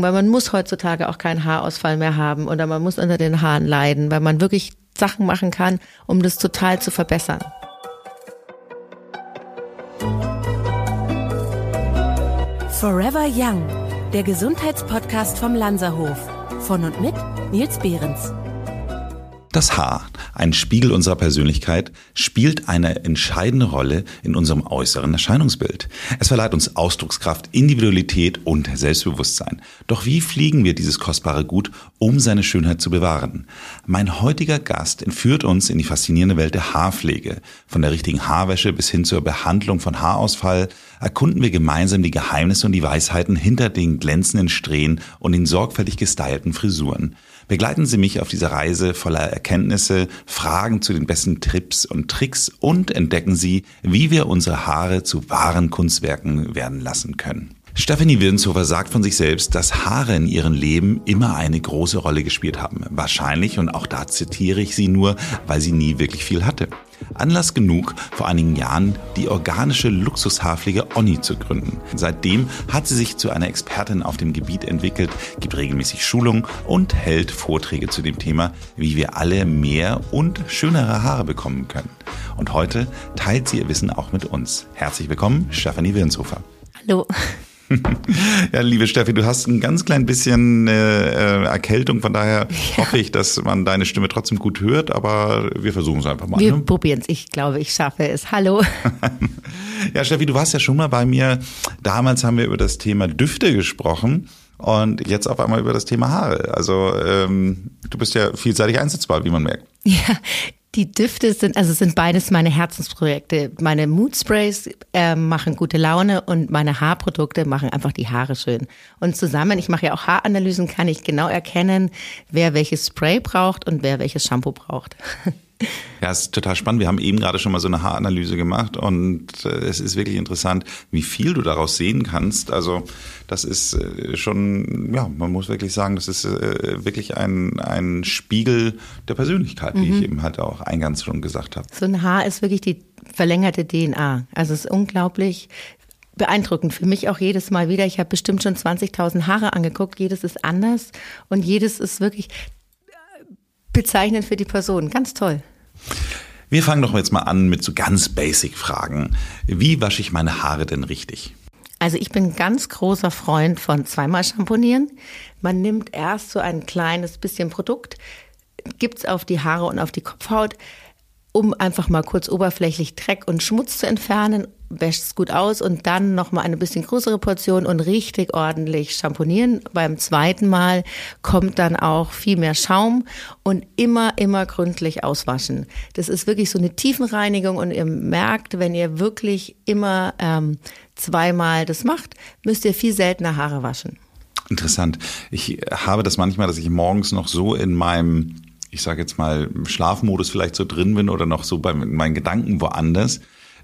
gucken, weil man muss heutzutage auch keinen Haarausfall mehr haben oder man muss unter den Haaren leiden, weil man wirklich Sachen machen kann, um das total zu verbessern. Forever Young, der Gesundheitspodcast vom Lanzerhof. Von und mit Nils Behrens. Das Haar, ein Spiegel unserer Persönlichkeit, spielt eine entscheidende Rolle in unserem äußeren Erscheinungsbild. Es verleiht uns Ausdruckskraft, Individualität und Selbstbewusstsein. Doch wie fliegen wir dieses kostbare Gut, um seine Schönheit zu bewahren? Mein heutiger Gast entführt uns in die faszinierende Welt der Haarpflege. Von der richtigen Haarwäsche bis hin zur Behandlung von Haarausfall erkunden wir gemeinsam die Geheimnisse und die Weisheiten hinter den glänzenden Strähnen und den sorgfältig gestylten Frisuren. Begleiten Sie mich auf dieser Reise voller Erkenntnisse, Fragen zu den besten Tipps und Tricks und entdecken Sie, wie wir unsere Haare zu wahren Kunstwerken werden lassen können. Stephanie Wirnshofer sagt von sich selbst, dass Haare in ihrem Leben immer eine große Rolle gespielt haben. Wahrscheinlich, und auch da zitiere ich sie nur, weil sie nie wirklich viel hatte. Anlass genug, vor einigen Jahren die organische Luxushaarpflege Onni zu gründen. Seitdem hat sie sich zu einer Expertin auf dem Gebiet entwickelt, gibt regelmäßig Schulungen und hält Vorträge zu dem Thema, wie wir alle mehr und schönere Haare bekommen können. Und heute teilt sie ihr Wissen auch mit uns. Herzlich willkommen, Stefanie Wirnshofer. Hallo. Ja, liebe Steffi, du hast ein ganz klein bisschen äh, Erkältung, von daher ja. hoffe ich, dass man deine Stimme trotzdem gut hört, aber wir versuchen es einfach mal. Wir ne? probieren es. Ich glaube, ich schaffe es. Hallo. ja, Steffi, du warst ja schon mal bei mir. Damals haben wir über das Thema Düfte gesprochen und jetzt auf einmal über das Thema Haare. Also ähm, du bist ja vielseitig einsetzbar, wie man merkt. Ja, die Düfte sind, also sind beides meine Herzensprojekte. Meine Mood Sprays äh, machen gute Laune und meine Haarprodukte machen einfach die Haare schön. Und zusammen, ich mache ja auch Haaranalysen, kann ich genau erkennen, wer welches Spray braucht und wer welches Shampoo braucht. Ja, es ist total spannend. Wir haben eben gerade schon mal so eine Haaranalyse gemacht und äh, es ist wirklich interessant, wie viel du daraus sehen kannst. Also das ist äh, schon, ja, man muss wirklich sagen, das ist äh, wirklich ein, ein Spiegel der Persönlichkeit, mhm. wie ich mhm. eben halt auch eingangs schon gesagt habe. So ein Haar ist wirklich die verlängerte DNA. Also es ist unglaublich, beeindruckend für mich auch jedes Mal wieder. Ich habe bestimmt schon 20.000 Haare angeguckt. Jedes ist anders und jedes ist wirklich bezeichnend für die Person. Ganz toll. Wir fangen doch jetzt mal an mit so ganz basic Fragen. Wie wasche ich meine Haare denn richtig? Also ich bin ganz großer Freund von zweimal Schamponieren. Man nimmt erst so ein kleines bisschen Produkt, gibt es auf die Haare und auf die Kopfhaut, um einfach mal kurz oberflächlich Dreck und Schmutz zu entfernen wäscht es gut aus und dann nochmal eine bisschen größere Portion und richtig ordentlich schamponieren. Beim zweiten Mal kommt dann auch viel mehr Schaum und immer, immer gründlich auswaschen. Das ist wirklich so eine Tiefenreinigung und ihr merkt, wenn ihr wirklich immer ähm, zweimal das macht, müsst ihr viel seltener Haare waschen. Interessant. Ich habe das manchmal, dass ich morgens noch so in meinem ich sage jetzt mal, Schlafmodus vielleicht so drin bin oder noch so bei meinen Gedanken woanders,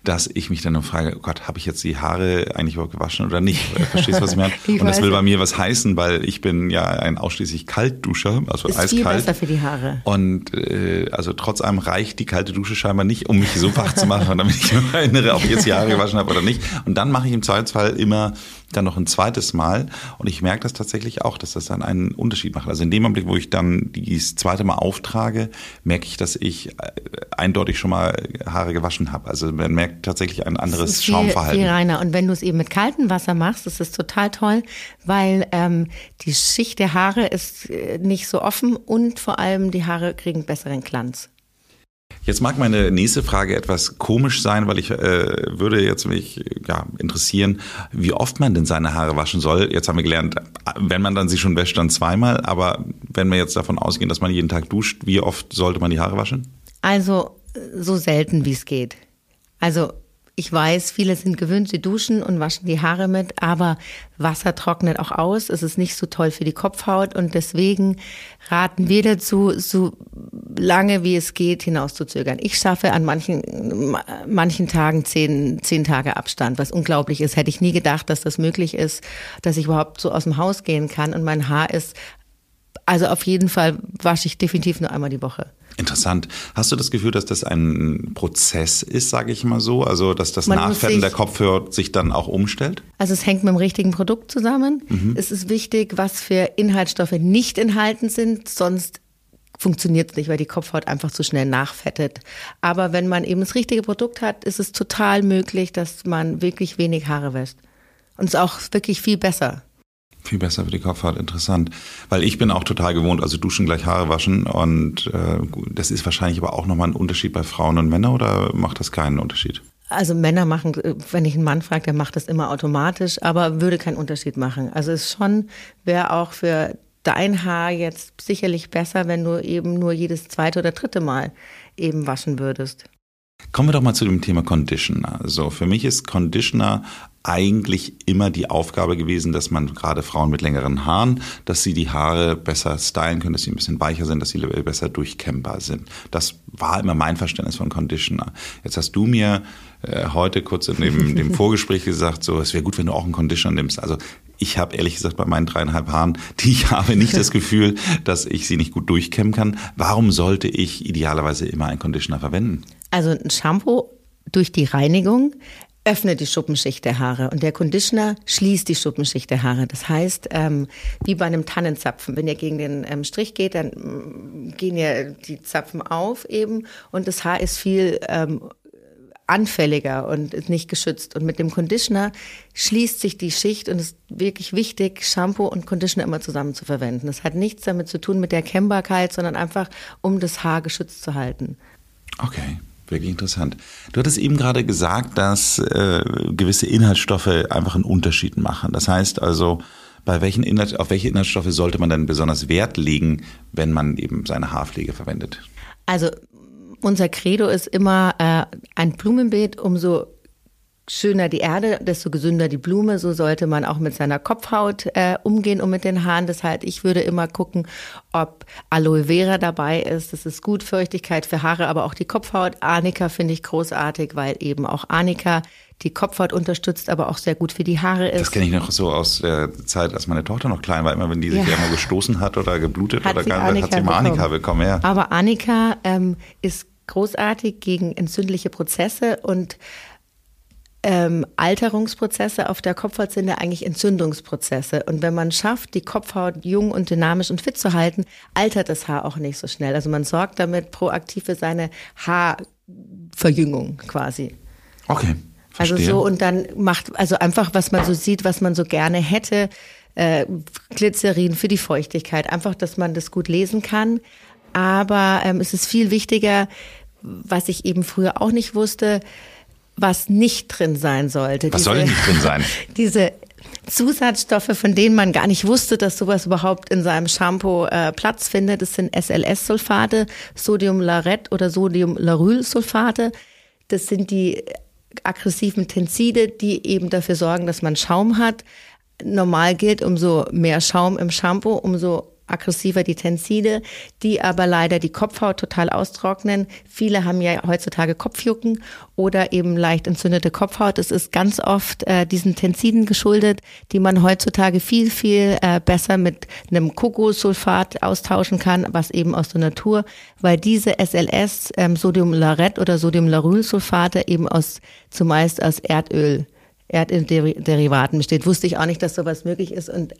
dass ich mich dann noch frage, oh Gott, habe ich jetzt die Haare eigentlich überhaupt gewaschen oder nicht? Verstehst du, was ich meine? ich und das will bei mir was heißen, weil ich bin ja ein ausschließlich Kaltduscher, also ist eiskalt. Viel besser für die Haare. Und äh, also trotz allem reicht die kalte Dusche scheinbar nicht, um mich so wach zu machen, damit ich mich erinnere, ob ich jetzt die Haare gewaschen habe oder nicht. Und dann mache ich im Zweifelsfall immer dann noch ein zweites Mal. Und ich merke das tatsächlich auch, dass das dann einen Unterschied macht. Also in dem Augenblick, wo ich dann das zweite Mal auftrage, merke ich, dass ich äh, eindeutig schon mal Haare gewaschen habe. Also man merkt tatsächlich ein anderes viel, Schaumverhalten. Viel reiner. Und wenn du es eben mit kaltem Wasser machst, ist es total toll, weil ähm, die Schicht der Haare ist äh, nicht so offen und vor allem die Haare kriegen besseren Glanz. Jetzt mag meine nächste Frage etwas komisch sein, weil ich äh, würde jetzt mich ja, interessieren, wie oft man denn seine Haare waschen soll. Jetzt haben wir gelernt, wenn man dann sie schon wäscht, dann zweimal. Aber wenn wir jetzt davon ausgehen, dass man jeden Tag duscht, wie oft sollte man die Haare waschen? Also so selten, wie es geht. Also ich weiß, viele sind gewöhnt, sie duschen und waschen die Haare mit, aber Wasser trocknet auch aus. Es ist nicht so toll für die Kopfhaut und deswegen raten wir dazu, so lange wie es geht, hinauszuzögern. Ich schaffe an manchen, manchen Tagen zehn, zehn Tage Abstand, was unglaublich ist. Hätte ich nie gedacht, dass das möglich ist, dass ich überhaupt so aus dem Haus gehen kann und mein Haar ist Also auf jeden Fall wasche ich definitiv nur einmal die Woche. Interessant. Hast du das Gefühl, dass das ein Prozess ist, sage ich mal so? Also, dass das Man Nachfetten der Kopfhörer sich dann auch umstellt? Also es hängt mit dem richtigen Produkt zusammen. Mhm. Es ist wichtig, was für Inhaltsstoffe nicht enthalten sind, sonst funktioniert es nicht, weil die Kopfhaut einfach zu schnell nachfettet. Aber wenn man eben das richtige Produkt hat, ist es total möglich, dass man wirklich wenig Haare wäscht. Und es ist auch wirklich viel besser. Viel besser für die Kopfhaut, interessant. Weil ich bin auch total gewohnt, also duschen gleich Haare waschen und äh, das ist wahrscheinlich aber auch nochmal ein Unterschied bei Frauen und Männern oder macht das keinen Unterschied? Also Männer machen, äh, wenn ich einen Mann frage, der macht das immer automatisch, aber würde keinen Unterschied machen. Also es schon, wäre auch für dein Haar jetzt sicherlich besser, wenn du eben nur jedes zweite oder dritte Mal eben waschen würdest. Kommen wir doch mal zu dem Thema Conditioner. Also für mich ist Conditioner eigentlich immer die Aufgabe gewesen, dass man gerade Frauen mit längeren Haaren, dass sie die Haare besser stylen können, dass sie ein bisschen weicher sind, dass sie besser durchkämmbar sind. Das war immer mein Verständnis von Conditioner. Jetzt hast du mir äh, heute kurz in dem, dem Vorgespräch gesagt, so es wäre gut, wenn du auch einen Conditioner nimmst. Also ich habe ehrlich gesagt bei meinen dreieinhalb Haaren, die ich habe, nicht das Gefühl, dass ich sie nicht gut durchkämmen kann. Warum sollte ich idealerweise immer einen Conditioner verwenden? Also ein Shampoo durch die Reinigung öffnet die Schuppenschicht der Haare und der Conditioner schließt die Schuppenschicht der Haare. Das heißt, ähm, wie bei einem Tannenzapfen, wenn ihr gegen den ähm, Strich geht, dann mm, gehen ja die Zapfen auf eben und das Haar ist viel ähm, anfälliger und ist nicht geschützt. Und mit dem Conditioner schließt sich die Schicht und es ist wirklich wichtig, Shampoo und Conditioner immer zusammen zu verwenden. Das hat nichts damit zu tun mit der Kennbarkeit, sondern einfach, um das Haar geschützt zu halten. Okay, wirklich interessant. Du hattest eben gerade gesagt, dass äh, gewisse Inhaltsstoffe einfach einen Unterschied machen. Das heißt also, bei welchen Inhalt, auf welche Inhaltsstoffe sollte man denn besonders Wert legen, wenn man eben seine Haarpflege verwendet? Also unser Credo ist immer äh, ein Blumenbeet, umso schöner die Erde, desto gesünder die Blume. So sollte man auch mit seiner Kopfhaut äh, umgehen und mit den Haaren. Heißt, ich würde immer gucken, ob Aloe Vera dabei ist. Das ist gut Feuchtigkeit für Haare, aber auch die Kopfhaut. Arnika finde ich großartig, weil eben auch Arnika die Kopfhaut unterstützt, aber auch sehr gut für die Haare ist. Das kenne ich noch so aus der Zeit, als meine Tochter noch klein war. Immer wenn die sich Ja. irgendwo gestoßen hat oder geblutet Hat oder gar, hat Arnika sie mal Arnika bekommen. Ja. Aber Arnika ähm, ist großartig gegen entzündliche Prozesse und ähm, Alterungsprozesse auf der Kopfhaut sind ja eigentlich Entzündungsprozesse. Und wenn man schafft, die Kopfhaut jung und dynamisch und fit zu halten, altert das Haar auch nicht so schnell. Also man sorgt damit proaktiv für seine Haarverjüngung quasi. Okay. Also verstehe. so und dann macht, also einfach, was man so sieht, was man so gerne hätte, äh, Glycerin für die Feuchtigkeit, einfach, dass man das gut lesen kann. Aber ähm, es ist viel wichtiger, was ich eben früher auch nicht wusste, was nicht drin sein sollte. Was soll denn nicht drin sein? Diese Zusatzstoffe, von denen man gar nicht wusste, dass sowas überhaupt in seinem Shampoo äh, Platz findet, das sind SLS-Sulfate, Sodiumlauret oder Sodiumlaurylsulfate. Das sind die aggressiven Tenside, die eben dafür sorgen, dass man Schaum hat. Normal gilt, umso mehr Schaum im Shampoo, umso aggressiver die Tenside, die aber leider die Kopfhaut total austrocknen. Viele haben ja heutzutage Kopfjucken oder eben leicht entzündete Kopfhaut. Es ist ganz oft äh, diesen Tensiden geschuldet, die man heutzutage viel, viel äh, besser mit einem Kokosulfat austauschen kann, was eben aus der Natur, weil diese SLS, ähm, Sodiumlauret oder Sodiumlaurylsulfate eben aus zumeist aus Erdöl Erdderivaten besteht. Wusste ich auch nicht, dass sowas möglich ist und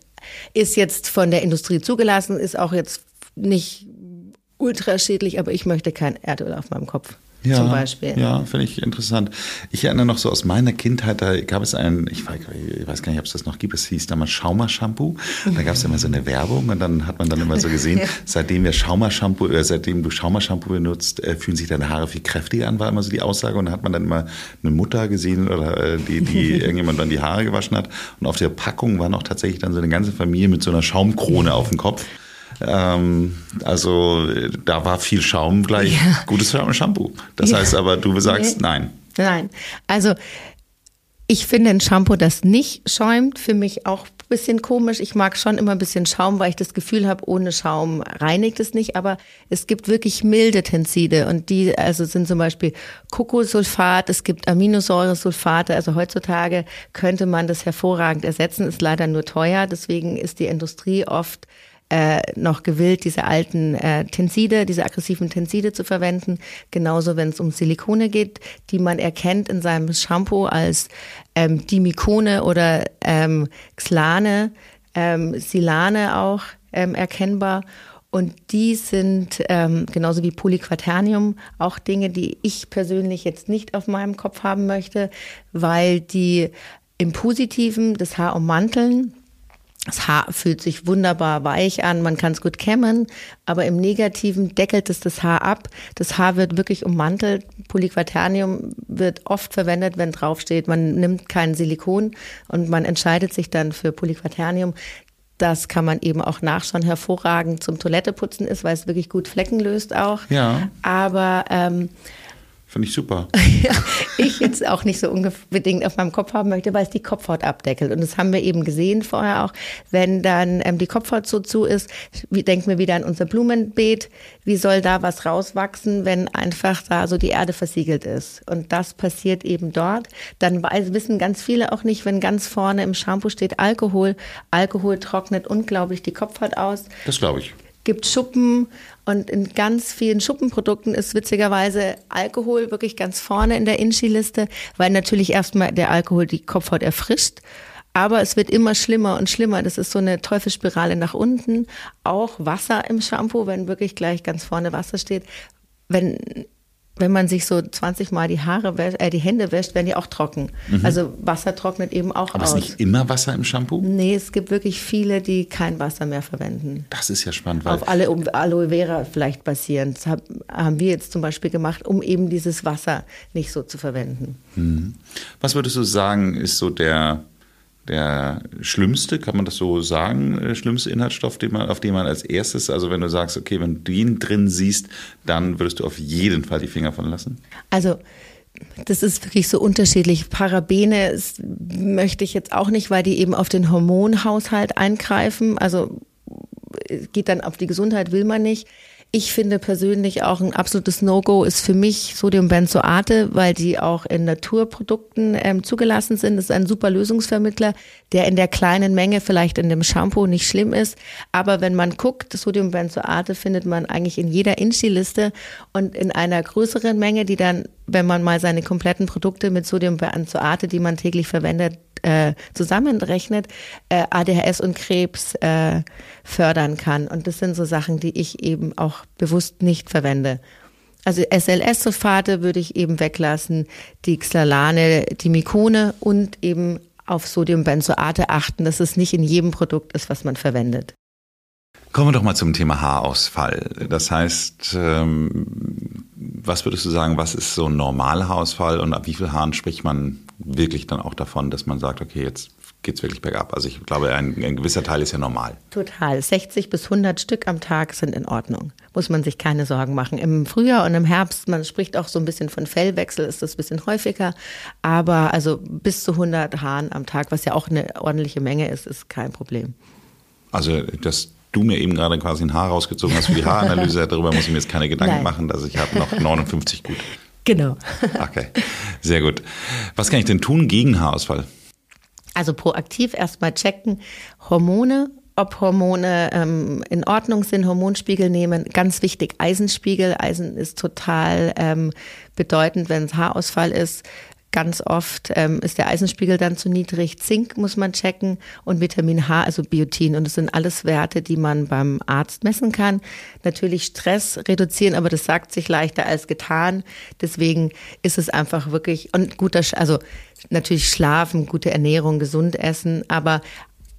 ist jetzt von der Industrie zugelassen, ist auch jetzt nicht ultra schädlich, aber ich möchte kein Erdöl auf meinem Kopf. Ja, zum Beispiel. Ja, finde ich interessant. Ich erinnere noch so aus meiner Kindheit, da gab es einen, ich weiß, ich weiß gar nicht, ob es das noch gibt, es hieß damals Schaumer-Shampoo. Da gab es immer so eine Werbung und dann hat man dann immer so gesehen, seitdem wir Schaumer-Shampoo, äh, seitdem du Schaumer-Shampoo benutzt, äh, fühlen sich deine Haare viel kräftiger an, war immer so die Aussage. Und dann hat man dann immer eine Mutter gesehen oder äh, die, die irgendjemand dann die Haare gewaschen hat. Und auf der Packung war noch tatsächlich dann so eine ganze Familie mit so einer Schaumkrone auf dem Kopf. Ähm, also da war viel Schaum gleich Ja. gutes Shampoo. Das Ja. heißt aber, du sagst Nee. nein. Nein. Also ich finde ein Shampoo, das nicht schäumt, für mich auch ein bisschen komisch. Ich mag schon immer ein bisschen Schaum, weil ich das Gefühl habe, ohne Schaum reinigt es nicht. Aber es gibt wirklich milde Tenside und die also sind zum Beispiel Kokosulfat, es gibt Aminosäuresulfate. Also heutzutage könnte man das hervorragend ersetzen, ist leider nur teuer. Deswegen ist die Industrie oft äh, noch gewillt, diese alten äh, Tenside, diese aggressiven Tenside zu verwenden. Genauso, wenn es um Silikone geht, die man erkennt in seinem Shampoo als ähm, Dimikone oder ähm, Xlane, ähm, Silane auch ähm, erkennbar. Und die sind ähm, genauso wie Polyquaternium auch Dinge, die ich persönlich jetzt nicht auf meinem Kopf haben möchte, weil die im Positiven das Haar ummanteln. Das Haar fühlt sich wunderbar weich an, man kann es gut kämmen, aber im Negativen deckelt es das Haar ab. Das Haar wird wirklich ummantelt. Polyquaternium wird oft verwendet, wenn draufsteht, man nimmt kein Silikon und man entscheidet sich dann für Polyquaternium. Das kann man eben auch nachschauen, hervorragend zum Toiletteputzen ist, weil es wirklich gut Flecken löst auch. Ja. Aber ähm, Finde ich super. ja, ich jetzt auch nicht so unbedingt auf meinem Kopf haben möchte, weil es die Kopfhaut abdeckelt. Und das haben wir eben gesehen vorher auch, wenn dann ähm, die Kopfhaut so zu ist, wie, denken wir wieder an unser Blumenbeet, wie soll da was rauswachsen, wenn einfach da so die Erde versiegelt ist. Und das passiert eben dort. Dann weiß, wissen ganz viele auch nicht, wenn ganz vorne im Shampoo steht Alkohol. Alkohol trocknet unglaublich die Kopfhaut aus. Das glaube ich gibt Schuppen und in ganz vielen Schuppenprodukten ist witzigerweise Alkohol wirklich ganz vorne in der Inchi-Liste, weil natürlich erstmal der Alkohol die Kopfhaut erfrischt. Aber es wird immer schlimmer und schlimmer. Das ist so eine Teufelsspirale nach unten. Auch Wasser im Shampoo, wenn wirklich gleich ganz vorne Wasser steht. Wenn wenn man sich so 20 Mal die Haare wäscht, äh, die Hände wäscht, werden die auch trocken. Mhm. Also Wasser trocknet eben auch Aber aus. Aber ist nicht immer Wasser im Shampoo? Nee, es gibt wirklich viele, die kein Wasser mehr verwenden. Das ist ja spannend. Weil Auf alle um Aloe Vera vielleicht basierend. Das haben wir jetzt zum Beispiel gemacht, um eben dieses Wasser nicht so zu verwenden. Mhm. Was würdest du sagen, ist so der der schlimmste, kann man das so sagen, äh, schlimmste Inhaltsstoff, den man, auf den man als erstes, also wenn du sagst, okay, wenn du ihn drin siehst, dann würdest du auf jeden Fall die Finger von lassen? Also das ist wirklich so unterschiedlich. Parabene möchte ich jetzt auch nicht, weil die eben auf den Hormonhaushalt eingreifen. Also geht dann auf die Gesundheit, will man nicht. Ich finde persönlich auch ein absolutes No-Go ist für mich Sodiumbenzoate, weil die auch in Naturprodukten ähm, zugelassen sind. Das ist ein super Lösungsvermittler, der in der kleinen Menge vielleicht in dem Shampoo nicht schlimm ist. Aber wenn man guckt, Sodiumbenzoate findet man eigentlich in jeder Inchi-Liste und in einer größeren Menge, die dann, wenn man mal seine kompletten Produkte mit Sodiumbenzoate, die man täglich verwendet, äh, zusammenrechnet, äh, ADHS und Krebs äh, fördern kann. Und das sind so Sachen, die ich eben auch bewusst nicht verwende. Also SLS-Sulfate würde ich eben weglassen, die Xalane, die Mikone und eben auf Sodiumbenzoate achten, dass es nicht in jedem Produkt ist, was man verwendet. Kommen wir doch mal zum Thema Haarausfall. Das heißt, ähm, was würdest du sagen, was ist so ein normaler Haarausfall und ab wie viel Haaren spricht man wirklich dann auch davon, dass man sagt, okay, jetzt geht es wirklich bergab. Also ich glaube, ein, ein, gewisser Teil ist ja normal. Total. 60 bis 100 Stück am Tag sind in Ordnung. Muss man sich keine Sorgen machen. Im Frühjahr und im Herbst, man spricht auch so ein bisschen von Fellwechsel, ist das ein bisschen häufiger. Aber also bis zu 100 Haaren am Tag, was ja auch eine ordentliche Menge ist, ist kein Problem. Also dass du mir eben gerade quasi ein Haar rausgezogen hast für die Haaranalyse, darüber muss ich mir jetzt keine Gedanken Nein. machen. Also ich habe noch 59 gut. Genau. Okay, sehr gut. Was kann ich denn tun gegen Haarausfall? Also proaktiv erstmal checken, Hormone, ob Hormone ähm, in Ordnung sind, Hormonspiegel nehmen. Ganz wichtig, Eisenspiegel. Eisen ist total ähm, bedeutend, wenn es Haarausfall ist. Ganz oft ähm, ist der Eisenspiegel dann zu niedrig. Zink muss man checken und Vitamin H, also Biotin. Und das sind alles Werte, die man beim Arzt messen kann. Natürlich Stress reduzieren, aber das sagt sich leichter als getan. Deswegen ist es einfach wirklich und guter, also natürlich schlafen, gute Ernährung, gesund essen, aber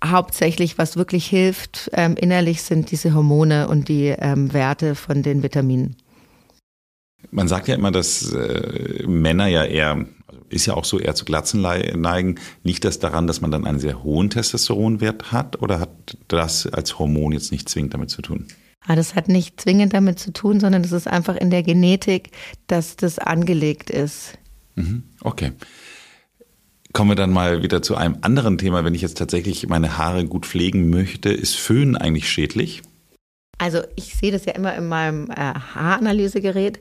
hauptsächlich, was wirklich hilft ähm, innerlich, sind diese Hormone und die ähm, Werte von den Vitaminen. Man sagt ja immer, dass äh, Männer ja eher ist ja auch so eher zu Glatzen neigen. Liegt das daran, dass man dann einen sehr hohen Testosteronwert hat oder hat das als Hormon jetzt nicht zwingend damit zu tun? Ja, das hat nicht zwingend damit zu tun, sondern es ist einfach in der Genetik, dass das angelegt ist. Mhm, okay. Kommen wir dann mal wieder zu einem anderen Thema. Wenn ich jetzt tatsächlich meine Haare gut pflegen möchte, ist Föhn eigentlich schädlich? Also ich sehe das ja immer in meinem äh, Haaranalysegerät.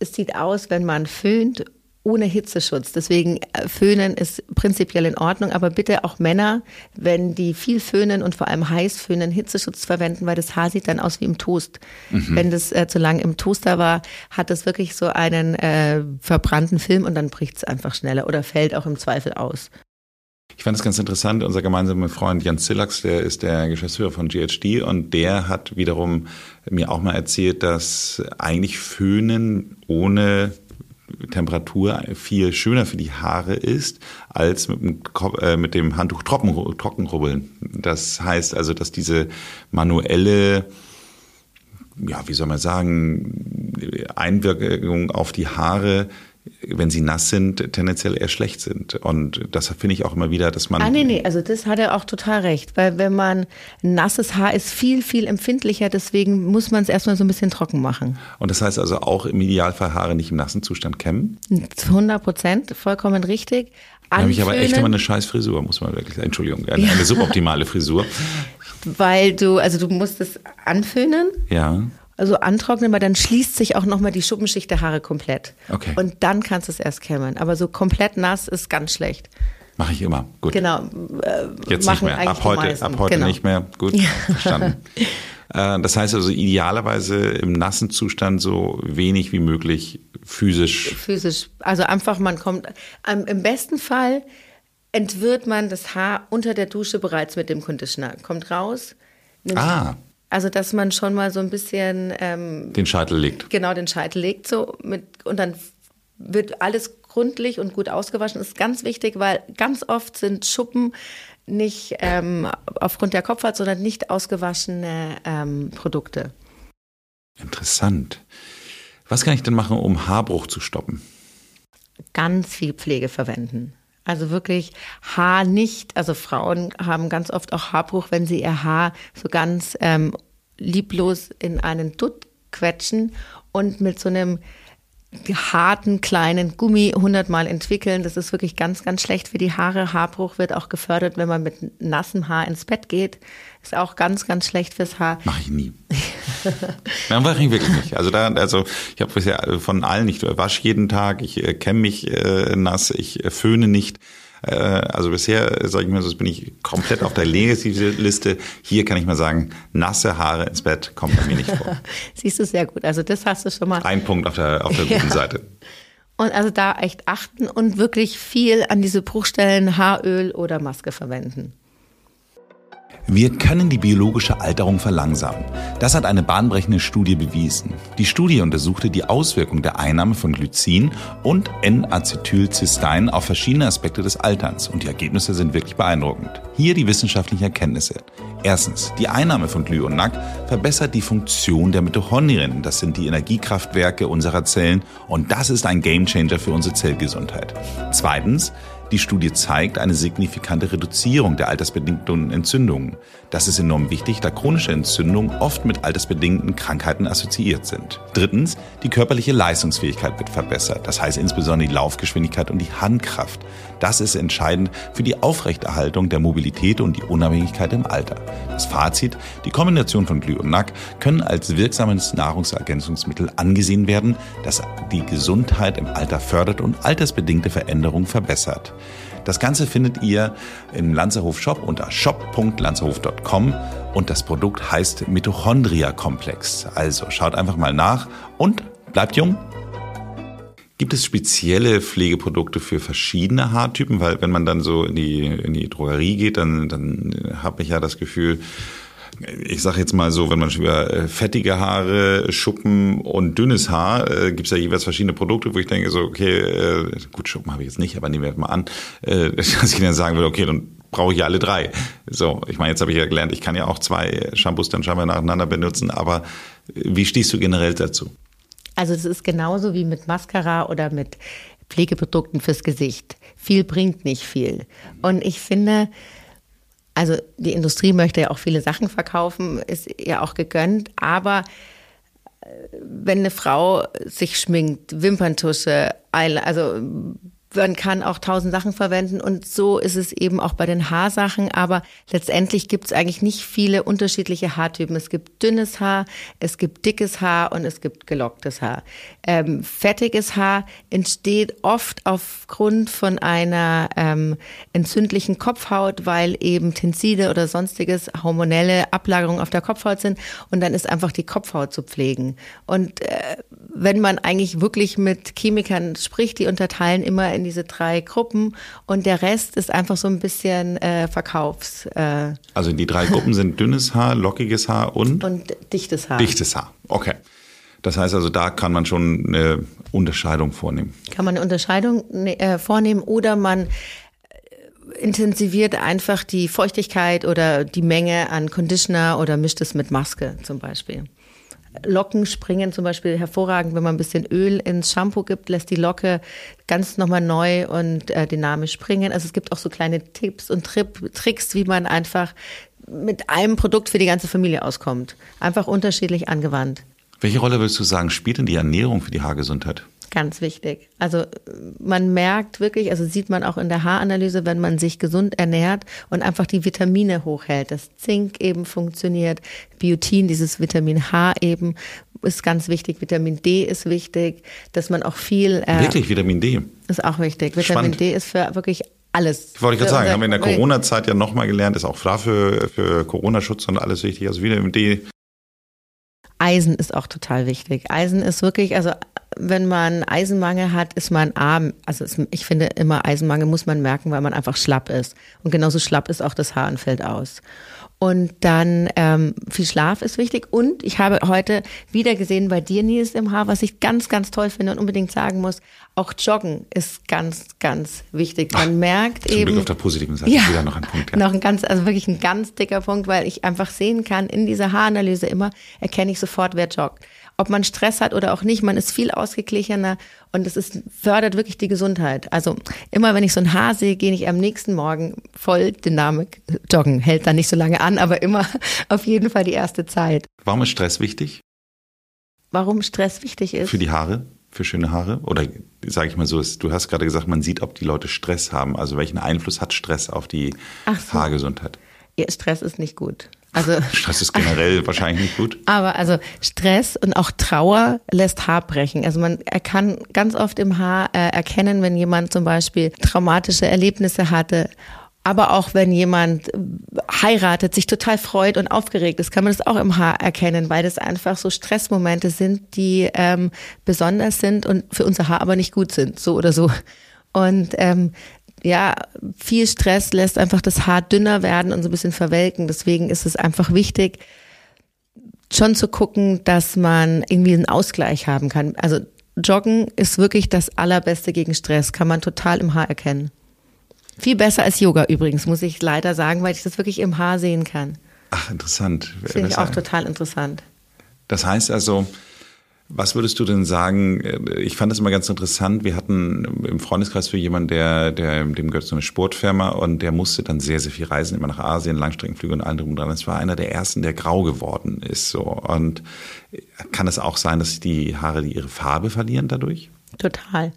Es sieht aus, wenn man föhnt ohne Hitzeschutz. Deswegen äh, Föhnen ist prinzipiell in Ordnung, aber bitte auch Männer, wenn die viel föhnen und vor allem heiß föhnen, Hitzeschutz verwenden, weil das Haar sieht dann aus wie im Toast. Mhm. Wenn das äh, zu lange im Toaster war, hat es wirklich so einen äh, verbrannten Film und dann bricht es einfach schneller oder fällt auch im Zweifel aus. Ich fand es ganz interessant, unser gemeinsamer Freund Jan Zillax, der ist der Geschäftsführer von GHD und der hat wiederum mir auch mal erzählt, dass eigentlich Föhnen ohne Temperatur viel schöner für die Haare ist, als mit dem, äh, mit dem Handtuch trocken, trockenrubbeln. Das heißt also, dass diese manuelle ja, wie soll man sagen, Einwirkung auf die Haare wenn sie nass sind, tendenziell eher schlecht sind. Und das finde ich auch immer wieder, dass man. Ah, nee, nee, also das hat er auch total recht. Weil wenn man nasses Haar ist viel, viel empfindlicher, deswegen muss man es erstmal so ein bisschen trocken machen. Und das heißt also auch im Idealfall Haare nicht im nassen Zustand kämmen? 100 Prozent, vollkommen richtig. Da habe ich aber echt immer eine scheiß Frisur, muss man wirklich sagen. Entschuldigung, eine, ja. eine suboptimale Frisur. Weil du, also du musst es anföhnen. Ja also antrocknen, weil dann schließt sich auch nochmal die Schuppenschicht der Haare komplett. Okay. Und dann kannst du es erst kämmen. Aber so komplett nass ist ganz schlecht. Mache ich immer. Gut. Genau. Äh, Jetzt nicht mehr. Ab heute, ab heute genau. nicht mehr. Gut, ja. verstanden. Äh, das heißt also idealerweise im nassen Zustand so wenig wie möglich physisch. Physisch. Also einfach, man kommt, im besten Fall entwirrt man das Haar unter der Dusche bereits mit dem Conditioner. Kommt raus. Ah. Also, dass man schon mal so ein bisschen ähm, den Scheitel legt. Genau, den Scheitel legt so mit und dann wird alles gründlich und gut ausgewaschen. Das ist ganz wichtig, weil ganz oft sind Schuppen nicht ähm, aufgrund der Kopfhaut, sondern nicht ausgewaschene ähm, Produkte. Interessant. Was kann ich denn machen, um Haarbruch zu stoppen? Ganz viel Pflege verwenden. Also wirklich Haar nicht, also Frauen haben ganz oft auch Haarbruch, wenn sie ihr Haar so ganz ähm, lieblos in einen Dutt quetschen und mit so einem harten kleinen Gummi hundertmal entwickeln. Das ist wirklich ganz, ganz schlecht für die Haare. Haarbruch wird auch gefördert, wenn man mit nassem Haar ins Bett geht. Ist auch ganz, ganz schlecht fürs Haar. Mach ich nie. Nein, mache ich wirklich nicht. Also da, also ich habe bisher von allen, ich wasche jeden Tag, ich äh, kämme mich äh, nass, ich äh, föhne nicht. Äh, also bisher, sage ich mal so, bin ich komplett auf der Liste. Hier kann ich mal sagen, nasse Haare ins Bett kommt bei mir nicht vor. Siehst du sehr gut. Also das hast du schon mal. Ein Punkt auf der, auf der guten ja. Seite. Und also da echt achten und wirklich viel an diese Bruchstellen Haaröl oder Maske verwenden. Wir können die biologische Alterung verlangsamen. Das hat eine bahnbrechende Studie bewiesen. Die Studie untersuchte die Auswirkung der Einnahme von Glycin und N-Acetylcystein auf verschiedene Aspekte des Alterns und die Ergebnisse sind wirklich beeindruckend. Hier die wissenschaftlichen Erkenntnisse. Erstens, die Einnahme von Glyonac verbessert die Funktion der Mitochondrien. Das sind die Energiekraftwerke unserer Zellen und das ist ein Gamechanger für unsere Zellgesundheit. Zweitens, die Studie zeigt eine signifikante Reduzierung der altersbedingten Entzündungen. Das ist enorm wichtig, da chronische Entzündungen oft mit altersbedingten Krankheiten assoziiert sind. Drittens, die körperliche Leistungsfähigkeit wird verbessert. Das heißt insbesondere die Laufgeschwindigkeit und die Handkraft. Das ist entscheidend für die Aufrechterhaltung der Mobilität und die Unabhängigkeit im Alter. Das Fazit, die Kombination von Glü und Nack können als wirksames Nahrungsergänzungsmittel angesehen werden, das die Gesundheit im Alter fördert und altersbedingte Veränderungen verbessert. Das Ganze findet ihr im Lanzerhof Shop unter shop.lanzerhof.com und das Produkt heißt Mitochondria Komplex. Also schaut einfach mal nach und bleibt jung. Gibt es spezielle Pflegeprodukte für verschiedene Haartypen? Weil wenn man dann so in die, in die Drogerie geht, dann, dann habe ich ja das Gefühl, ich sage jetzt mal so, wenn man über äh, fettige Haare, Schuppen und dünnes Haar, äh, gibt es ja jeweils verschiedene Produkte, wo ich denke so, okay, äh, gut, Schuppen habe ich jetzt nicht, aber nehmen wir mal an, äh, dass ich dann sagen würde, okay, dann brauche ich ja alle drei. So, ich meine, jetzt habe ich ja gelernt, ich kann ja auch zwei Shampoos dann scheinbar nacheinander benutzen, aber wie stehst du generell dazu? Also es ist genauso wie mit Mascara oder mit Pflegeprodukten fürs Gesicht. Viel bringt nicht viel. Und ich finde, also die Industrie möchte ja auch viele Sachen verkaufen, ist ja auch gegönnt, aber äh, wenn eine Frau sich schminkt, Wimperntusche, also man kann auch tausend Sachen verwenden und so ist es eben auch bei den Haarsachen. Aber letztendlich gibt es eigentlich nicht viele unterschiedliche Haartypen. Es gibt dünnes Haar, es gibt dickes Haar und es gibt gelocktes Haar. Ähm, fettiges Haar entsteht oft aufgrund von einer ähm, entzündlichen Kopfhaut, weil eben Tenside oder sonstiges hormonelle Ablagerungen auf der Kopfhaut sind und dann ist einfach die Kopfhaut zu pflegen. Und äh, wenn man eigentlich wirklich mit Chemikern spricht, die unterteilen immer in diese drei Gruppen und der Rest ist einfach so ein bisschen äh, Verkaufs. Äh, also die drei Gruppen sind dünnes Haar, lockiges Haar und? Und dichtes Haar. Dichtes Haar, okay. Das heißt also, da kann man schon eine Unterscheidung vornehmen. Kann man eine Unterscheidung ne, äh, vornehmen oder man äh, intensiviert einfach die Feuchtigkeit oder die Menge an Conditioner oder mischt es mit Maske zum Beispiel. Locken springen zum Beispiel hervorragend, wenn man ein bisschen Öl ins Shampoo gibt, lässt die Locke ganz nochmal neu und äh, dynamisch springen. Also es gibt auch so kleine Tipps und Trip, Tricks, wie man einfach mit einem Produkt für die ganze Familie auskommt. Einfach unterschiedlich angewandt. Welche Rolle würdest du sagen, spielt denn die Ernährung für die Haargesundheit? Ganz wichtig. Also man merkt wirklich, also sieht man auch in der Haaranalyse, wenn man sich gesund ernährt und einfach die Vitamine hochhält, dass Zink eben funktioniert, Biotin, dieses Vitamin H eben ist ganz wichtig, Vitamin D ist wichtig, dass man auch viel äh, wirklich Vitamin D ist auch wichtig. Vitamin Spannend. D ist für wirklich alles. Wollte ich gerade sagen, haben wir in der Corona-Zeit ja nochmal gelernt, ist auch für, für Corona-Schutz und alles wichtig. Also Vitamin D Eisen ist auch total wichtig. Eisen ist wirklich, also wenn man Eisenmangel hat, ist man arm. Also es, ich finde immer, Eisenmangel muss man merken, weil man einfach schlapp ist. Und genauso schlapp ist auch das Haar und fällt aus. Und dann ähm, viel Schlaf ist wichtig. Und ich habe heute wieder gesehen bei dir, Nils, im Haar, was ich ganz, ganz toll finde und unbedingt sagen muss, auch Joggen ist ganz, ganz wichtig. Man Ach, merkt zum eben. Glück auf der positiven Seite ja, wieder noch ein Punkt. Ja. Noch ein ganz, also wirklich ein ganz dicker Punkt, weil ich einfach sehen kann, in dieser Haaranalyse immer erkenne ich sofort, wer joggt ob man Stress hat oder auch nicht, man ist viel ausgeglichener und es ist, fördert wirklich die Gesundheit. Also immer wenn ich so ein Haar sehe, gehe ich am nächsten Morgen voll Dynamik joggen. Hält dann nicht so lange an, aber immer auf jeden Fall die erste Zeit. Warum ist Stress wichtig? Warum Stress wichtig ist? Für die Haare? Für schöne Haare? Oder sage ich mal so, du hast gerade gesagt, man sieht, ob die Leute Stress haben. Also welchen Einfluss hat Stress auf die so. Haargesundheit? Ja, Stress ist nicht gut. Also, Stress ist generell wahrscheinlich nicht gut. Aber also Stress und auch Trauer lässt Haar brechen. Also man kann ganz oft im Haar äh, erkennen, wenn jemand zum Beispiel traumatische Erlebnisse hatte aber auch wenn jemand heiratet, sich total freut und aufgeregt ist, kann man das auch im Haar erkennen, weil das einfach so Stressmomente sind, die ähm, besonders sind und für unser Haar aber nicht gut sind, so oder so. Und ähm, ja, viel Stress lässt einfach das Haar dünner werden und so ein bisschen verwelken. Deswegen ist es einfach wichtig, schon zu gucken, dass man irgendwie einen Ausgleich haben kann. Also Joggen ist wirklich das Allerbeste gegen Stress, kann man total im Haar erkennen. Viel besser als Yoga übrigens, muss ich leider sagen, weil ich das wirklich im Haar sehen kann. Ach, interessant. Finde ich auch total interessant. Das heißt also, was würdest du denn sagen? Ich fand das immer ganz interessant. Wir hatten im Freundeskreis für jemanden, der, der, dem gehört so eine Sportfirma und der musste dann sehr, sehr viel reisen, immer nach Asien, Langstreckenflüge und allem drum dran. Das war einer der ersten, der grau geworden ist, so. Und kann es auch sein, dass die Haare ihre Farbe verlieren dadurch? Total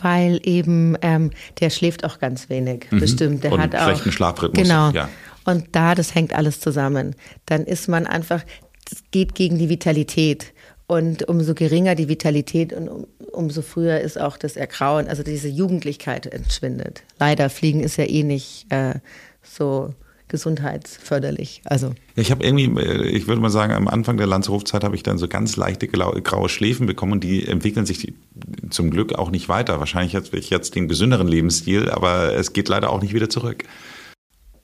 weil eben ähm, der schläft auch ganz wenig, mhm. bestimmt. Der und hat auch schlechten Schlafrhythmus. Genau. Ja. Und da, das hängt alles zusammen. Dann ist man einfach, das geht gegen die Vitalität. Und umso geringer die Vitalität und um, umso früher ist auch das Ergrauen, also diese Jugendlichkeit entschwindet. Leider Fliegen ist ja eh nicht äh, so gesundheitsförderlich. Also. Ich habe irgendwie, äh, ich würde mal sagen, am Anfang der Lanzerhofzeit habe ich dann so ganz leichte graue Schläfen bekommen und die entwickeln sich zum Glück auch nicht weiter. Wahrscheinlich habe ich jetzt den gesünderen Lebensstil, aber es geht leider auch nicht wieder zurück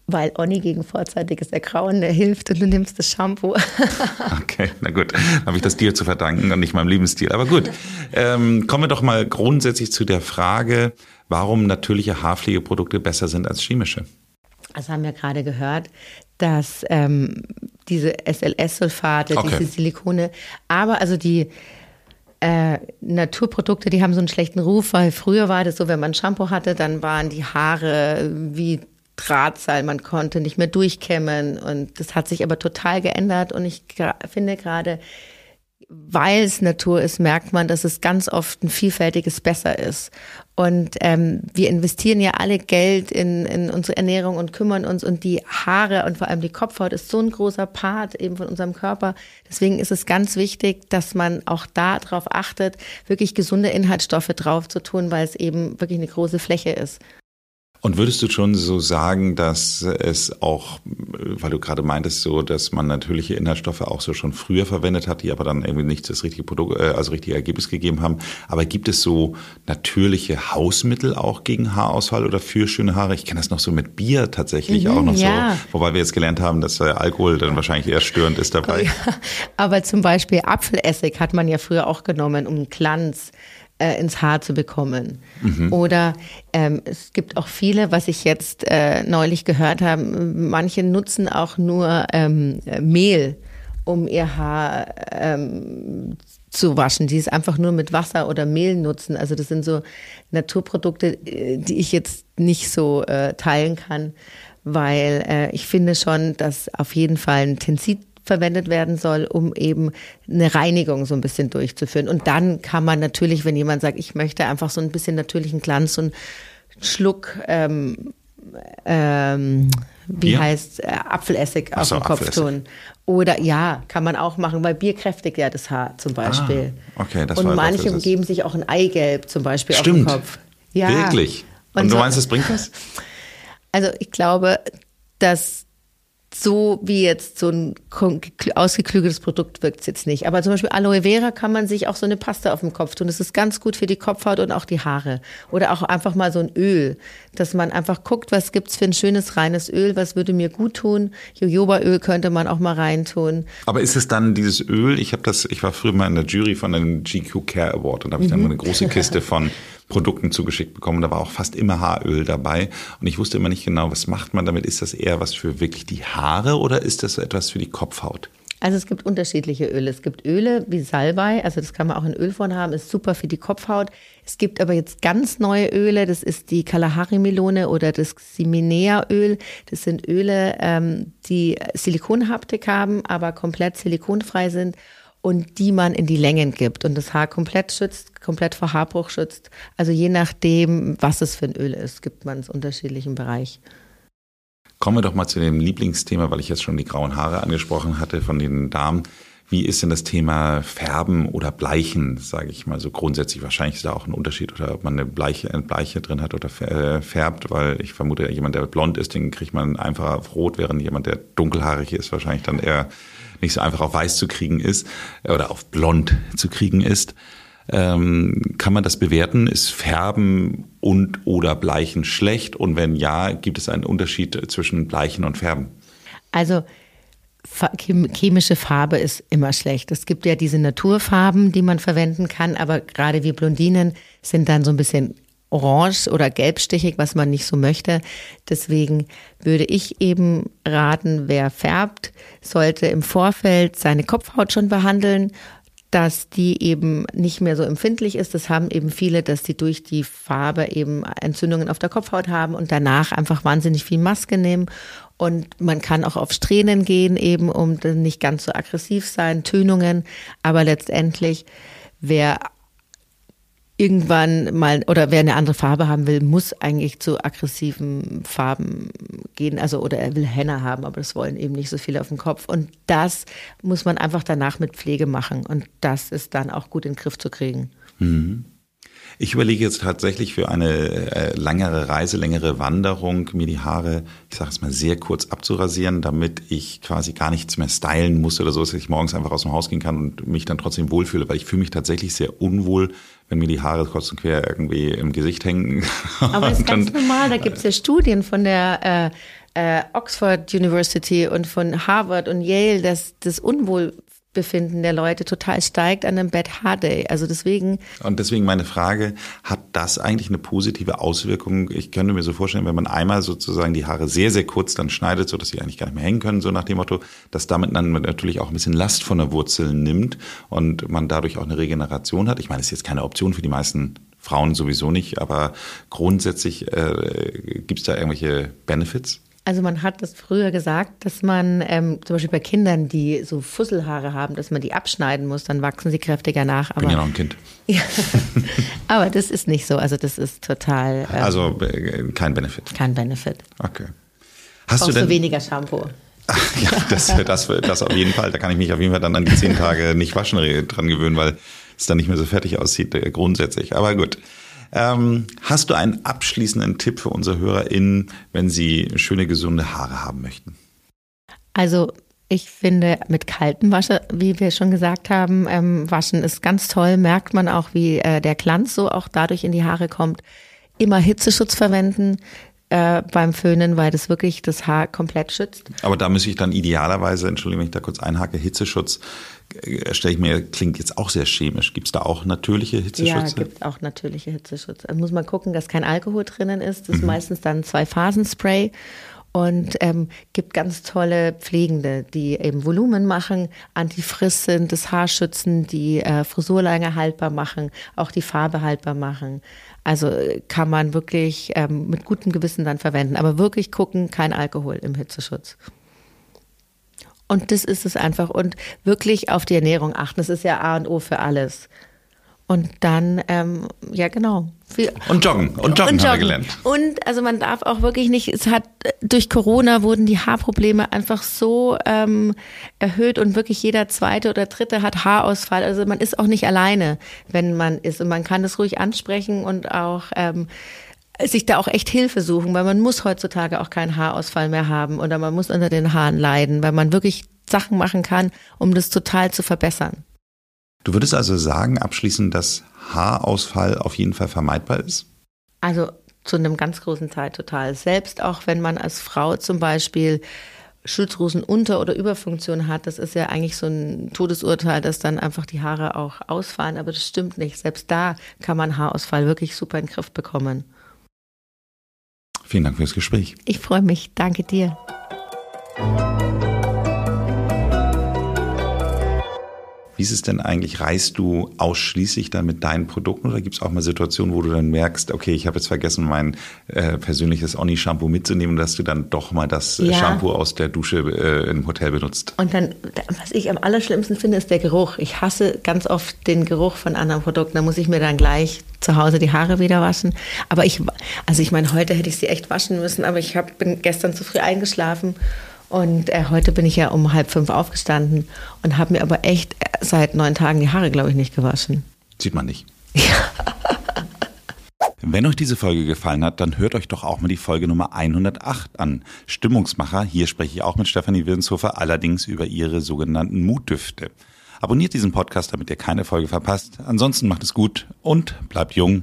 weil Onni gegen vorzeitiges Ergrauen hilft und du nimmst das Shampoo. okay, na gut, habe ich das dir zu verdanken und nicht meinem Lebensstil. Aber gut, ähm, kommen wir doch mal grundsätzlich zu der Frage, warum natürliche Haarpflegeprodukte besser sind als chemische. Also haben wir gerade gehört, dass ähm, diese SLS-Sulfate, okay. diese Silikone, aber also die äh, Naturprodukte, die haben so einen schlechten Ruf, weil früher war das so, wenn man Shampoo hatte, dann waren die Haare wie Drahtseil, man konnte nicht mehr durchkämmen und das hat sich aber total geändert und ich finde gerade, weil es Natur ist, merkt man, dass es ganz oft ein vielfältiges Besser ist. Und ähm, wir investieren ja alle Geld in, in unsere Ernährung und kümmern uns. Und die Haare und vor allem die Kopfhaut ist so ein großer Part eben von unserem Körper. Deswegen ist es ganz wichtig, dass man auch da drauf achtet, wirklich gesunde Inhaltsstoffe drauf zu tun, weil es eben wirklich eine große Fläche ist. Und würdest du schon so sagen, dass es auch, weil du gerade meintest, so, dass man natürliche Inhaltsstoffe auch so schon früher verwendet hat, die aber dann irgendwie nicht das richtige Produkt, äh, also richtige Ergebnis gegeben haben. Aber gibt es so natürliche Hausmittel auch gegen Haarausfall oder für schöne Haare? Ich kenne das noch so mit Bier tatsächlich mhm, auch noch ja. so. Wobei wir jetzt gelernt haben, dass äh, Alkohol dann wahrscheinlich eher störend ist dabei. Ja. Aber zum Beispiel Apfelessig hat man ja früher auch genommen, um Glanz äh, ins Haar zu bekommen. Mhm. Oder ähm, es gibt auch viele, was ich jetzt äh, neulich gehört habe, manche nutzen auch nur ähm, Mehl, um ihr Haar ähm, zu waschen, die es einfach nur mit Wasser oder Mehl nutzen. Also das sind so Naturprodukte, äh, die ich jetzt nicht so äh, teilen kann, weil äh, ich finde schon, dass auf jeden Fall ein Tensit verwendet werden soll, um eben eine Reinigung so ein bisschen durchzuführen. Und dann kann man natürlich, wenn jemand sagt, ich möchte einfach so ein bisschen natürlichen Glanz, so einen Schluck, ähm, ähm, wie Bier? heißt äh, Apfelessig auf so, den Kopf tun. Oder ja, kann man auch machen, weil Bier kräftigt ja das Haar zum Beispiel. Ah, okay, das Und manche geben sich auch ein Eigelb zum Beispiel Stimmt. auf den Kopf. Ja. Wirklich? Und, Und du so, meinst, das bringt was? Also ich glaube, dass so wie jetzt so ein ausgeklügeltes Produkt wirkt es jetzt nicht. Aber zum Beispiel Aloe Vera kann man sich auch so eine Paste auf dem Kopf tun. Das ist ganz gut für die Kopfhaut und auch die Haare. Oder auch einfach mal so ein Öl, dass man einfach guckt, was gibt's für ein schönes, reines Öl, was würde mir gut tun. Jojobaöl könnte man auch mal reintun. Aber ist es dann dieses Öl? Ich habe das, ich war früher mal in der Jury von einem GQ Care Award und da habe ich dann mhm. eine große Kiste von Produkten zugeschickt bekommen. Da war auch fast immer Haaröl dabei. Und ich wusste immer nicht genau, was macht man damit? Ist das eher was für wirklich die Haare oder ist das etwas für die Kopfhaut? Also es gibt unterschiedliche Öle. Es gibt Öle wie Salbei, also das kann man auch in Ölform haben, ist super für die Kopfhaut. Es gibt aber jetzt ganz neue Öle, das ist die Kalahari-Melone oder das Ximinea-Öl. Das sind Öle, ähm, die Silikonhaptik haben, aber komplett silikonfrei sind und die man in die Längen gibt und das Haar komplett schützt, komplett vor Haarbruch schützt. Also je nachdem, was es für ein Öl ist, gibt man es unterschiedlichen Bereich. Kommen wir doch mal zu dem Lieblingsthema, weil ich jetzt schon die grauen Haare angesprochen hatte von den Damen. Wie ist denn das Thema Färben oder Bleichen, sage ich mal so grundsätzlich? Wahrscheinlich ist da auch ein Unterschied, oder ob man eine Bleiche, eine Bleiche drin hat oder äh, färbt, weil ich vermute, jemand, der blond ist, den kriegt man einfach auf rot, während jemand, der dunkelhaarig ist, wahrscheinlich dann eher nicht so einfach auf weiß zu kriegen ist oder auf blond zu kriegen ist. Ähm, kann man das bewerten? Ist Färben und oder Bleichen schlecht? Und wenn ja, gibt es einen Unterschied zwischen Bleichen und Färben? Also chemische Farbe ist immer schlecht. Es gibt ja diese Naturfarben, die man verwenden kann, aber gerade wir Blondinen sind dann so ein bisschen orange oder gelbstichig, was man nicht so möchte. Deswegen würde ich eben raten, wer färbt, sollte im Vorfeld seine Kopfhaut schon behandeln, dass die eben nicht mehr so empfindlich ist. Das haben eben viele, dass die durch die Farbe eben Entzündungen auf der Kopfhaut haben und danach einfach wahnsinnig viel Maske nehmen. Und man kann auch auf Strähnen gehen, eben um nicht ganz so aggressiv sein, Tönungen. Aber letztendlich, wer irgendwann mal oder wer eine andere Farbe haben will, muss eigentlich zu aggressiven Farben gehen. Also oder er will Henna haben, aber das wollen eben nicht so viele auf dem Kopf. Und das muss man einfach danach mit Pflege machen. Und das ist dann auch gut in den Griff zu kriegen. Mhm. Ich überlege jetzt tatsächlich für eine äh, längere Reise, längere Wanderung, mir die Haare, ich sage es mal, sehr kurz abzurasieren, damit ich quasi gar nichts mehr stylen muss oder so, dass ich morgens einfach aus dem Haus gehen kann und mich dann trotzdem wohlfühle, weil ich fühle mich tatsächlich sehr unwohl, wenn mir die Haare kurz und quer irgendwie im Gesicht hängen. Aber das ist ganz normal, da gibt es ja Studien von der äh, äh, Oxford University und von Harvard und Yale, dass das Unwohl Befinden der Leute total steigt an einem Bad Hair Day. Also deswegen. Und deswegen meine Frage, hat das eigentlich eine positive Auswirkung? Ich könnte mir so vorstellen, wenn man einmal sozusagen die Haare sehr, sehr kurz dann schneidet, so dass sie eigentlich gar nicht mehr hängen können, so nach dem Motto, dass damit dann natürlich auch ein bisschen Last von der Wurzel nimmt und man dadurch auch eine Regeneration hat. Ich meine, das ist jetzt keine Option für die meisten Frauen sowieso nicht, aber grundsätzlich äh, gibt es da irgendwelche Benefits? Also man hat das früher gesagt, dass man ähm, zum Beispiel bei Kindern, die so Fusselhaare haben, dass man die abschneiden muss, dann wachsen sie kräftiger nach. Aber, bin ja noch ein Kind. ja. aber das ist nicht so. Also das ist total. Ähm, also äh, kein Benefit. Kein Benefit. Okay. Hast Brauchst du denn, weniger Shampoo? Ach, ja, das, das, das auf jeden Fall. Da kann ich mich auf jeden Fall dann an die zehn Tage nicht waschen dran gewöhnen, weil es dann nicht mehr so fertig aussieht äh, grundsätzlich. Aber gut. Ähm, hast du einen abschließenden Tipp für unsere HörerInnen, wenn sie schöne, gesunde Haare haben möchten? Also ich finde, mit kaltem Wasser, wie wir schon gesagt haben, ähm, waschen ist ganz toll. Merkt man auch, wie äh, der Glanz so auch dadurch in die Haare kommt. Immer Hitzeschutz verwenden äh, beim Föhnen, weil das wirklich das Haar komplett schützt. Aber da muss ich dann idealerweise, entschuldige, wenn ich da kurz einhake, Hitzeschutz, stelle ich mir, klingt jetzt auch sehr chemisch. Gibt es da auch natürliche Hitzeschutz? Ja, gibt auch natürliche Hitzeschutz. Da muss man gucken, dass kein Alkohol drinnen ist. Das ist mhm. meistens dann Zwei-Phasen-Spray und ähm, gibt ganz tolle Pflegende, die eben Volumen machen, antifriss sind, das Haar schützen, die äh, Frisur lange haltbar machen, auch die Farbe haltbar machen. Also kann man wirklich ähm, mit gutem Gewissen dann verwenden. Aber wirklich gucken, kein Alkohol im Hitzeschutz. Und das ist es einfach. Und wirklich auf die Ernährung achten. Das ist ja A und O für alles. Und dann, ähm, ja genau. Und joggen. Und joggen, und joggen haben wir gelernt. Und also man darf auch wirklich nicht, es hat durch Corona wurden die Haarprobleme einfach so ähm, erhöht und wirklich jeder zweite oder dritte hat Haarausfall. Also man ist auch nicht alleine, wenn man ist. Und man kann das ruhig ansprechen und auch ähm, sich da auch echt Hilfe suchen, weil man muss heutzutage auch keinen Haarausfall mehr haben oder man muss unter den Haaren leiden, weil man wirklich Sachen machen kann, um das total zu verbessern. Du würdest also sagen, abschließend, dass Haarausfall auf jeden Fall vermeidbar ist? Also zu einem ganz großen Teil total. Selbst auch wenn man als Frau zum Beispiel Schilddrüsenunter- oder Überfunktion hat, das ist ja eigentlich so ein Todesurteil, dass dann einfach die Haare auch ausfallen, aber das stimmt nicht. Selbst da kann man Haarausfall wirklich super in den Griff bekommen. Vielen Dank fürs Gespräch. Ich freue mich. Danke dir. Wie ist es denn eigentlich? Reist du ausschließlich dann mit deinen Produkten oder gibt es auch mal Situationen, wo du dann merkst, okay, ich habe jetzt vergessen, mein äh, persönliches Oni-Shampoo mitzunehmen, dass du dann doch mal das ja. Shampoo aus der Dusche äh, im Hotel benutzt? Und dann, was ich am allerschlimmsten finde, ist der Geruch. Ich hasse ganz oft den Geruch von anderen Produkten. Da muss ich mir dann gleich zu Hause die Haare wieder waschen. Aber ich, also ich meine, heute hätte ich sie echt waschen müssen, aber ich hab, bin gestern zu früh eingeschlafen und äh, heute bin ich ja um halb fünf aufgestanden und habe mir aber echt seit neun Tagen die Haare, glaube ich, nicht gewaschen. Sieht man nicht. Ja. Wenn euch diese Folge gefallen hat, dann hört euch doch auch mal die Folge Nummer 108 an. Stimmungsmacher, hier spreche ich auch mit Stefanie Wirnshofer, allerdings über ihre sogenannten Mutdüfte. Abonniert diesen Podcast, damit ihr keine Folge verpasst. Ansonsten macht es gut und bleibt jung.